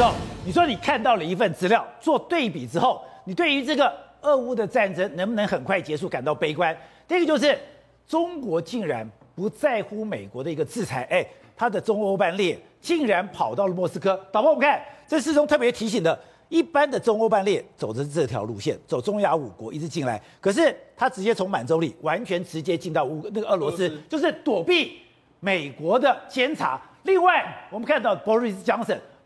之后，你说你看到了一份资料，做对比之后，你对于这个俄乌的战争能不能很快结束感到悲观？第一个就是中国竟然不在乎美国的一个制裁，哎，他的中欧班列竟然跑到了莫斯科。导播，我们看这是中特别提醒的，一般的中欧班列走的是这条路线，走中亚五国一直进来，可是他直接从满洲里完全直接进到乌那个俄罗斯，就是躲避美国的监察。另外，我们看到 Boris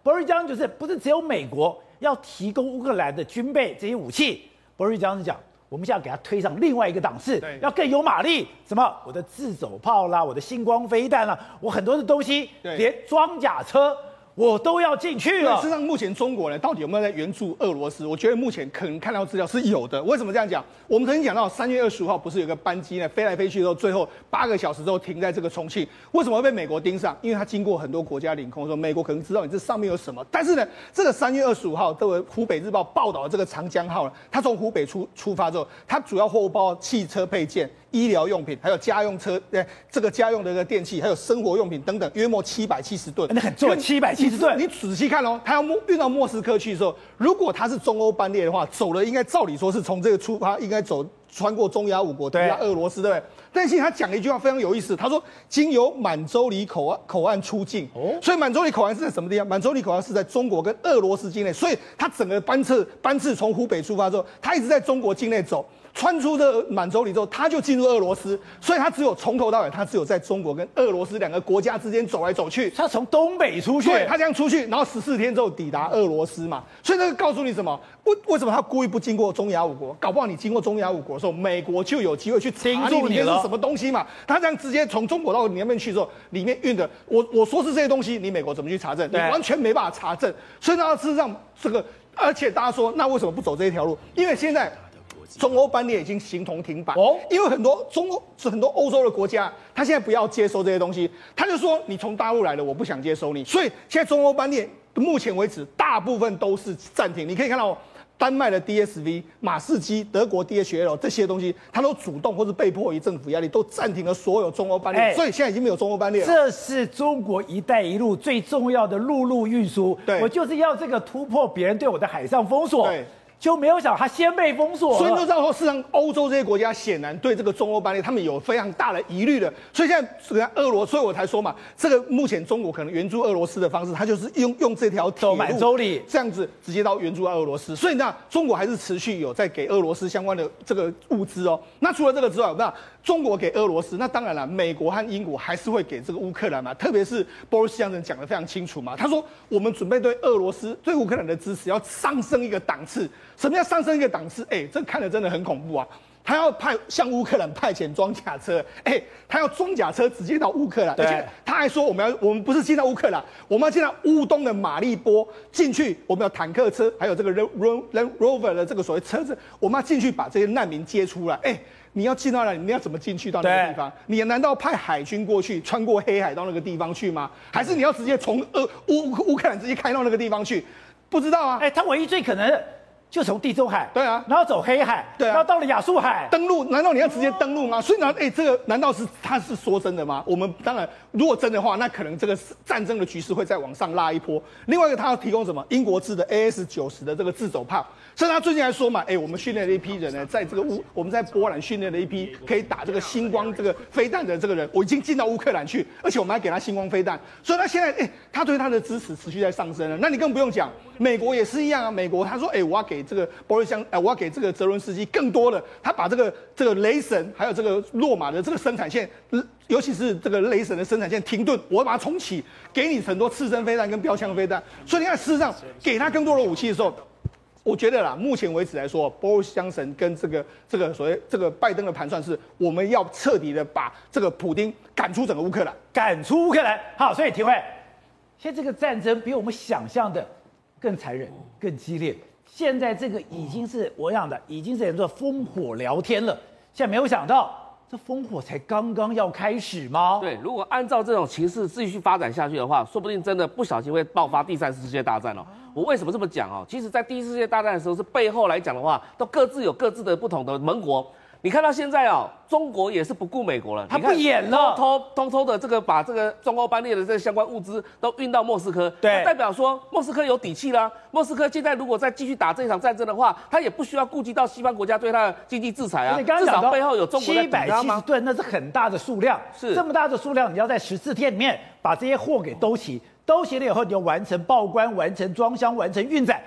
Johnson，Boris Johnson 就是不是只有美国要提供乌克兰的军备这些武器，Boris Johnson 讲，我们现在要给他推上另外一个档次，对要更有马力，什么我的自走炮啦，我的星光飞弹啦，我很多的东西，对连装甲车。我都要进去了。事实上，目前中国呢，到底有没有在援助俄罗斯？我觉得目前可能看到资料是有的。为什么这样讲？我们曾经讲到，三月二十五号不是有个班机呢，飞来飞去之后，最后八个小时之后停在这个重庆，为什么会被美国盯上？因为它经过很多国家领空，说美国可能知道你这上面有什么。但是呢，这个三月二十五号，这个湖北日报报道的这个长江号呢，它从湖北出出发之后，它主要货物包括汽车配件。医疗用品，还有家用车，呃，这个家用的一个电器，还有生活用品等等，约莫七百七十吨，那很重，七百七十吨。你仔细看哦，他要莫运到莫斯科去的时候，如果他是中欧班列的话，走了应该照理说是从这个出发，应该走穿过中亚五国，抵达俄罗斯，对不对？但是他讲了一句话非常有意思，他说经由满洲里口岸口岸出境，哦，所以满洲里口岸是在什么地方？满洲里口岸是在中国跟俄罗斯境内，所以他整个班次班次从湖北出发之后，他一直在中国境内走。穿出这满洲里之后，他就进入俄罗斯，所以他只有从头到尾，他只有在中国跟俄罗斯两个国家之间走来走去。他从东北出去，对，他这样出去，然后十四天之后抵达俄罗斯嘛。所以这个告诉你什么？为为什么他故意不经过中亚五国？搞不好你经过中亚五国的时候，美国就有机会去查你里面是什么东西嘛。他这样直接从中国到你那边去之后，里面运的，我我说是这些东西，你美国怎么去查证？你完全没办法查证。所以呢，事实上这个，而且大家说，那为什么不走这一条路？因为现在。中欧班列已经形同停摆哦，因为很多中欧是很多欧洲的国家，他现在不要接收这些东西，他就说你从大陆来的，我不想接收你，所以现在中欧班列目前为止大部分都是暂停。你可以看到丹麦的 DSV、马士基、德国 DHL 这些东西，它都主动或是被迫于政府压力，都暂停了所有中欧班列，欸、所以现在已经没有中欧班列了。这是中国“一带一路”最重要的陆路运输，对。我就是要这个突破别人对我的海上封锁。对就没有想他先被封锁，所以就知道说，事实上欧洲这些国家显然对这个中欧班列他们有非常大的疑虑的。所以现在俄罗，所以我才说嘛，这个目前中国可能援助俄罗斯的方式，他就是用用这条铁路满洲里这样子直接到援助俄罗斯。所以呢，中国还是持续有在给俄罗斯相关的这个物资哦。那除了这个之外，那中国给俄罗斯，那当然了，美国和英国还是会给这个乌克兰嘛。特别是 Boris Johnson 讲的非常清楚嘛，他说我们准备对俄罗斯对乌克兰的支持要上升一个档次。什么叫上升一个档次？哎、欸，这看着真的很恐怖啊！他要派向乌克兰派遣装甲车，哎、欸，他要装甲车直接到乌克兰，对而且他还说我们要我们不是进到乌克兰，我们要进到乌东的马利波进去，我们要坦克车，还有这个 Land Rover 的这个所谓车子，我们要进去把这些难民接出来。哎、欸，你要进到那里，你要怎么进去到那个地方？你难道派海军过去穿过黑海到那个地方去吗？还是你要直接从呃乌乌克兰直接开到那个地方去？不知道啊！哎、欸，他唯一最可能。就从地中海，对啊，然后走黑海，对啊，然后到了亚速海登陆，难道你要直接登陆吗？所以呢，哎，这个难道是他是说真的吗？我们当然，如果真的话，那可能这个战争的局势会再往上拉一波。另外一个，他要提供什么？英国制的 AS 九十的这个自走炮。所以他最近还说嘛，哎，我们训练了一批人呢，在这个乌，我们在波兰训练了一批可以打这个星光这个飞弹的这个人，我已经进到乌克兰去，而且我们还给他星光飞弹。所以他现在，哎，他对他的支持持续在上升了。那你更不用讲，美国也是一样啊。美国他说，哎，我要给这个波瑞香。哎，我要给这个泽伦斯基更多的，他把这个这个雷神还有这个洛马的这个生产线，尤其是这个雷神的生产线停顿，我要把它重启，给你很多刺针飞弹跟标枪飞弹。所以你看，事实上给他更多的武器的时候，我觉得啦，目前为止来说，波瑞香神跟这个这个所谓这个拜登的盘算是，我们要彻底的把这个普丁赶出整个乌克兰，赶出乌克兰。好，所以体会，现在这个战争比我们想象的更残忍、更激烈。现在这个已经是我想的，已经是叫做烽火聊天了。现在没有想到，这烽火才刚刚要开始吗？对，如果按照这种情势继续发展下去的话，说不定真的不小心会爆发第三次世界大战哦。我为什么这么讲哦？其实，在第一次世界大战的时候，是背后来讲的话，都各自有各自的不同的盟国。你看到现在哦，中国也是不顾美国了，他不演了，偷偷偷偷的这个把这个中欧班列的这个相关物资都运到莫斯科，对，代表说莫斯科有底气啦。莫斯科现在如果再继续打这场战争的话，他也不需要顾及到西方国家对他的经济制裁啊。刚刚至少背后有中国七百七十吨，那是很大的数量，是这么大的数量，你要在十四天里面把这些货给兜齐，兜齐了以后，你就完成报关、完成装箱、完成运载，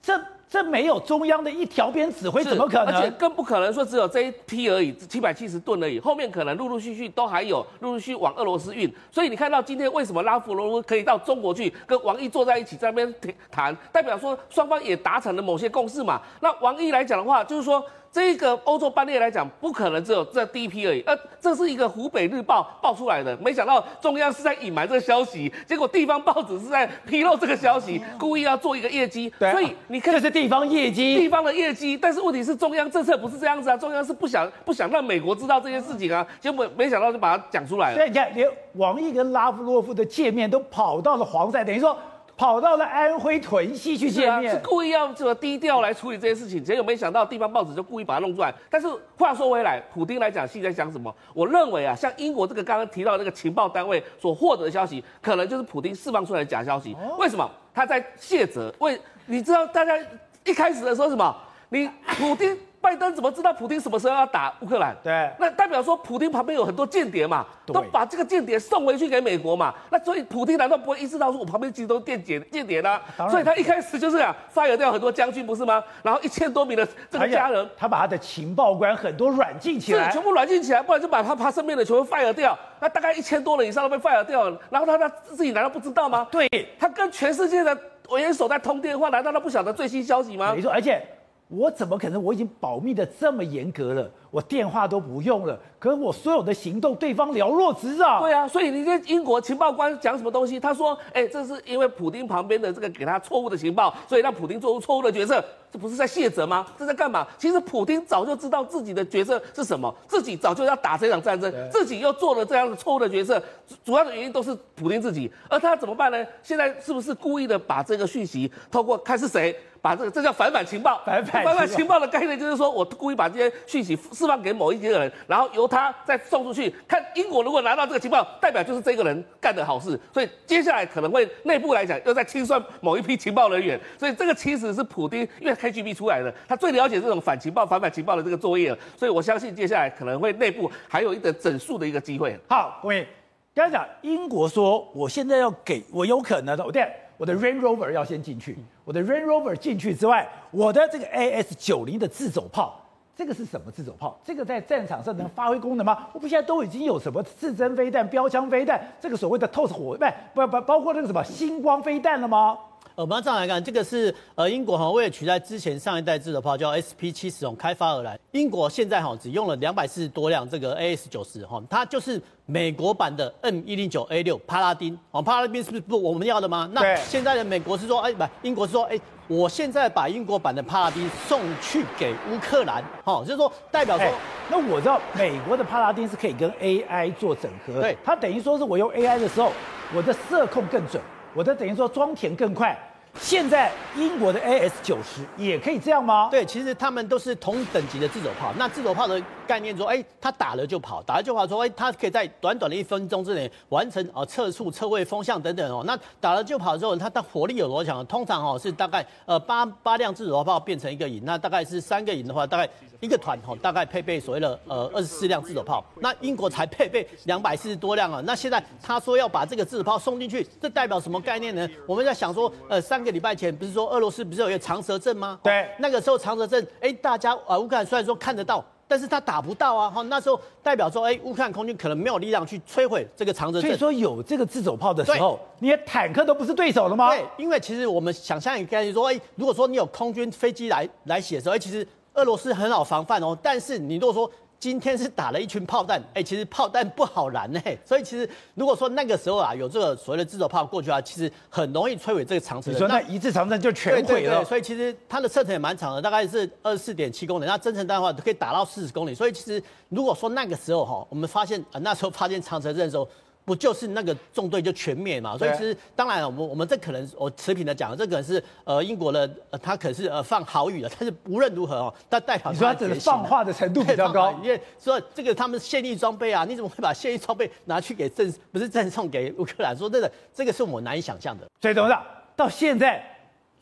这。这没有中央的一条边指挥，怎么可能？而且更不可能说只有这一批而已，七百七十吨而已，后面可能陆陆续续都还有，陆陆续续往俄罗斯运。所以你看到今天为什么拉夫罗夫可以到中国去跟王毅坐在一起在那边谈，代表说双方也达成了某些共识嘛。那王毅来讲的话，就是说。这个欧洲班列来讲，不可能只有这第一批而已。呃，这是一个湖北日报报出来的，没想到中央是在隐瞒这个消息，结果地方报纸是在披露这个消息，故意要做一个业绩。对，所以你看，这是地方业绩，地方的业绩。但是问题是，中央政策不是这样子啊，中央是不想不想让美国知道这件事情啊，结果没想到就把它讲出来了。所以你看，连王毅跟拉夫洛夫的见面都跑到了黄赛，等于说。跑到了安徽屯溪去见面，是，啊、是故意要这么低调来处理这些事情，结果没想到地方报纸就故意把它弄出来。但是话说回来，普丁来讲，现在想什么？我认为啊，像英国这个刚刚提到的那个情报单位所获得的消息，可能就是普丁释放出来的假消息。为什么？他在卸责。为你知道，大家一开始的时候什么？你普丁。拜登怎么知道普京什么时候要打乌克兰？对，那代表说普京旁边有很多间谍嘛，都把这个间谍送回去给美国嘛。那所以普京难道不会意识到说，我旁边其实都是间谍间谍呢？所以他一开始就是啊，fire 掉很多将军不是吗？然后一千多名的这个家人，他把他的情报官很多软禁起来，全部软禁起来，不然就把他他身边的全部 fire 掉。那大概一千多人以上都被 fire 掉了，然后他他自己难道不知道吗？对，他跟全世界的元首在通电话，难道他不晓得最新消息吗？没错，而且。我怎么可能？我已经保密的这么严格了，我电话都不用了。可是我所有的行动，对方了若指掌。对啊，所以你这英国情报官讲什么东西？他说：“哎，这是因为普丁旁边的这个给他错误的情报，所以让普丁做出错误的决策。这不是在卸责吗？这在干嘛？其实普丁早就知道自己的决策是什么，自己早就要打这场战争，自己又做了这样的错误的决策。主要的原因都是普丁自己。而他怎么办呢？现在是不是故意的把这个讯息透过看是谁？”把这个这叫反反情报，反反反反情报的概念就是说我故意把这些讯息释放给某一些人，然后由他再送出去。看英国如果拿到这个情报，代表就是这个人干的好事，所以接下来可能会内部来讲又在清算某一批情报人员。所以这个其实是普丁因为 KGB 出来的，他最了解这种反情报、反反情报的这个作业了。所以我相信接下来可能会内部还有一个整数的一个机会。好，各位，刚才讲英国说我现在要给我有可能的，我对。我的 Range Rover 要先进去，我的 Range Rover 进去之外，我的这个 AS 九零的自走炮，这个是什么自走炮？这个在战场上能发挥功能吗？我们现在都已经有什么刺针飞弹、标枪飞弹，这个所谓的透视火，不不不，包括那个什么星光飞弹了吗？我们这样来看，这个是呃英国哈为了取代之前上一代制的炮叫 SP 七十开发而来。英国现在哈只用了两百四十多辆这个 AS 九十哈，它就是美国版的 M 一零九 A 六帕拉丁哦，帕拉丁是不是不我们要的吗？那现在的美国是说，哎不，英国是说，哎，我现在把英国版的帕拉丁送去给乌克兰，哈，就是说代表说，那我知道美国的帕拉丁是可以跟 AI 做整合，对，它等于说是我用 AI 的时候，我的射控更准，我的等于说装填更快。现在英国的 AS 九十也可以这样吗？对，其实他们都是同等级的自走炮。那自走炮的概念说，哎，它打了就跑，打了就跑，说，哎，它可以在短短的一分钟之内完成啊测速、车位、风向等等哦。那打了就跑之后，它的火力有多强？通常哦是大概呃八八辆自走炮变成一个营，那大概是三个营的话，大概一个团哦大概配备所谓的呃二十四辆自走炮。那英国才配备两百四十多辆啊。那现在他说要把这个自走炮送进去，这代表什么概念呢？我们在想说，呃三个。一个礼拜前不是说俄罗斯不是有一个长蛇阵吗？对，那个时候长蛇阵，哎，大家啊乌克兰虽然说看得到，但是他打不到啊。哈，那时候代表说，哎，乌克兰空军可能没有力量去摧毁这个长蛇阵。所以说有这个自走炮的时候，你的坦克都不是对手了吗？对，因为其实我们想象一个概念说，哎，如果说你有空军飞机来来写的时候，哎，其实俄罗斯很好防范哦。但是你如果说今天是打了一群炮弹，哎，其实炮弹不好燃呢，所以其实如果说那个时候啊有这个所谓的自走炮过去啊，其实很容易摧毁这个长城。你说那一次长城就全毁了。所以其实它的射程也蛮长的，大概是二十四点七公里，那增程弹的话可以打到四十公里。所以其实如果说那个时候哈，我们发现啊那时候发现长城阵的时候。不就是那个纵队就全灭嘛？所以其实当然，我们我们这可能我持平的讲，这可能是呃英国的、呃、他可是呃放好语的，但是无论如何哦，他代表你说他只是放话的程度比较高，因为说这个他们现役装备啊，你怎么会把现役装备拿去给赠不是赠送给乌克兰？说真的，这个是我难以想象的。所以董事长到现在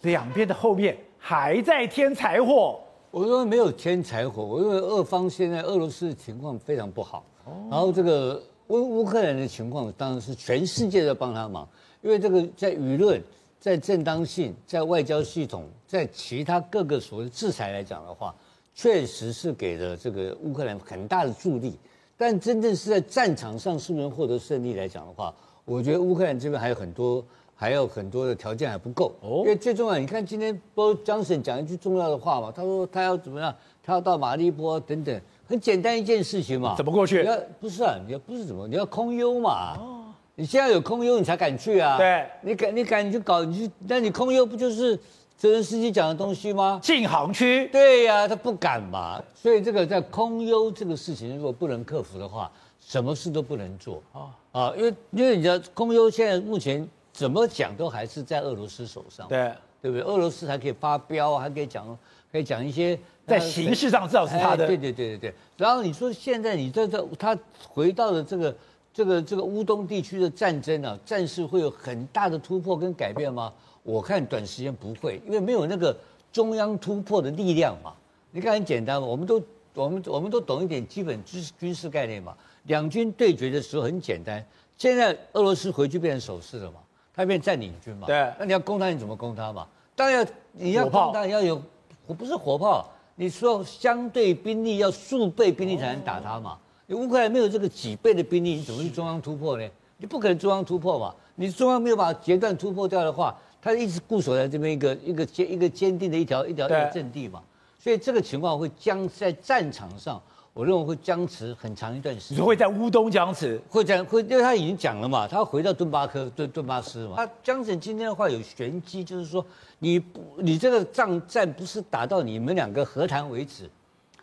两边的后面还在添柴火。我认为没有添柴火，我认为俄方现在俄罗斯的情况非常不好，然后这个乌乌克兰的情况当然是全世界在帮他忙，因为这个在舆论、在正当性、在外交系统、在其他各个所谓制裁来讲的话，确实是给了这个乌克兰很大的助力，但真正是在战场上是不是能获得胜利来讲的话，我觉得乌克兰这边还有很多。还有很多的条件还不够，哦，因为最重要，你看今天波江森讲一句重要的话嘛，他说他要怎么样，他要到马利波等等，很简单一件事情嘛，怎么过去？你要不是啊，你要不是怎么，你要空优嘛，哦，你现在有空优，你才敢去啊，对，你敢你敢去搞，你去，那你空优不就是泽连斯基讲的东西吗？禁航区，对呀，啊，他不敢嘛，所以这个在空优这个事情如果不能克服的话，什么事都不能做。啊啊，因为因为你知道空优现在目前。怎么讲都还是在俄罗斯手上，对对不对？俄罗斯还可以发飙，还可以讲，可以讲一些在形式上至少是他的。对对对对对。然后你说现在你在这，他回到了这个这个这个乌东地区的战争啊，战事会有很大的突破跟改变吗？我看短时间不会，因为没有那个中央突破的力量嘛。你看很简单嘛，我们都我们我们都懂一点基本军军事概念嘛。两军对决的时候很简单，现在俄罗斯回去变成守势了嘛。他变占领军嘛？对，那你要攻他，你怎么攻他嘛？当然要，你要攻他，你要有，我不是火炮，你说相对兵力要数倍兵力才能打他嘛？你乌克兰没有这个几倍的兵力，你怎么去中央突破呢？你不可能中央突破嘛？你中央没有把截断突破掉的话，他一直固守在这边一个一个坚一个坚定的一条一条一个阵地嘛。所以这个情况会将在战场上。我认为会僵持很长一段时间。你说会在乌东僵持？会在会，因为他已经讲了嘛，他要回到顿巴克、顿顿巴斯嘛。他江省今天的话有玄机，就是说你不，你这个仗战不是打到你们两个和谈为止，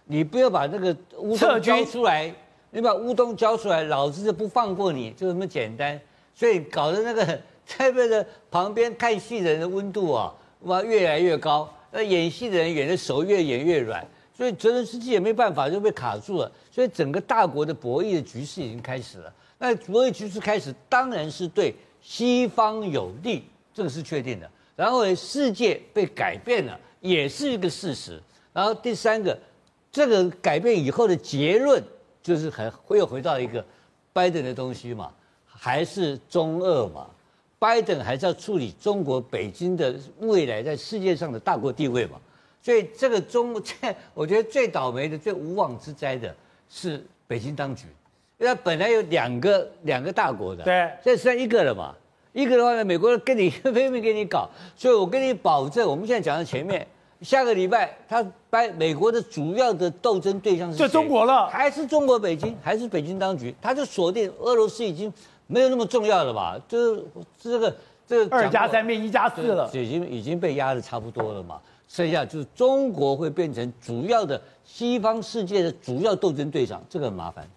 你不要把那个乌东交出来，你把乌东交出来，老子就不放过你，就这么简单。所以搞得那个在那个旁边看戏的人的温度啊，哇越来越高，那演戏的人演的手越演越软。所以泽连斯基也没办法，就被卡住了。所以整个大国的博弈的局势已经开始了。那博弈局势开始，当然是对西方有利，这个是确定的。然后呢，世界被改变了，也是一个事实。然后第三个，这个改变以后的结论，就是还会又回到一个拜登的东西嘛，还是中俄嘛？拜登还是要处理中国北京的未来在世界上的大国地位嘛？所以这个中，我觉得最倒霉的、最无妄之灾的是北京当局，因为它本来有两个两个大国的，对，现在剩一个了嘛。一个的话呢，美国跟你拼命给你搞，所以我跟你保证，我们现在讲到前面，下个礼拜他把美国的主要的斗争对象是就中国了，还是中国北京，还是北京当局，他就锁定俄罗斯已经没有那么重要了吧？就是这个这个二加三变一加四了，已经已经被压的差不多了嘛。剩下就是中国会变成主要的西方世界的主要斗争对象，这个很麻烦。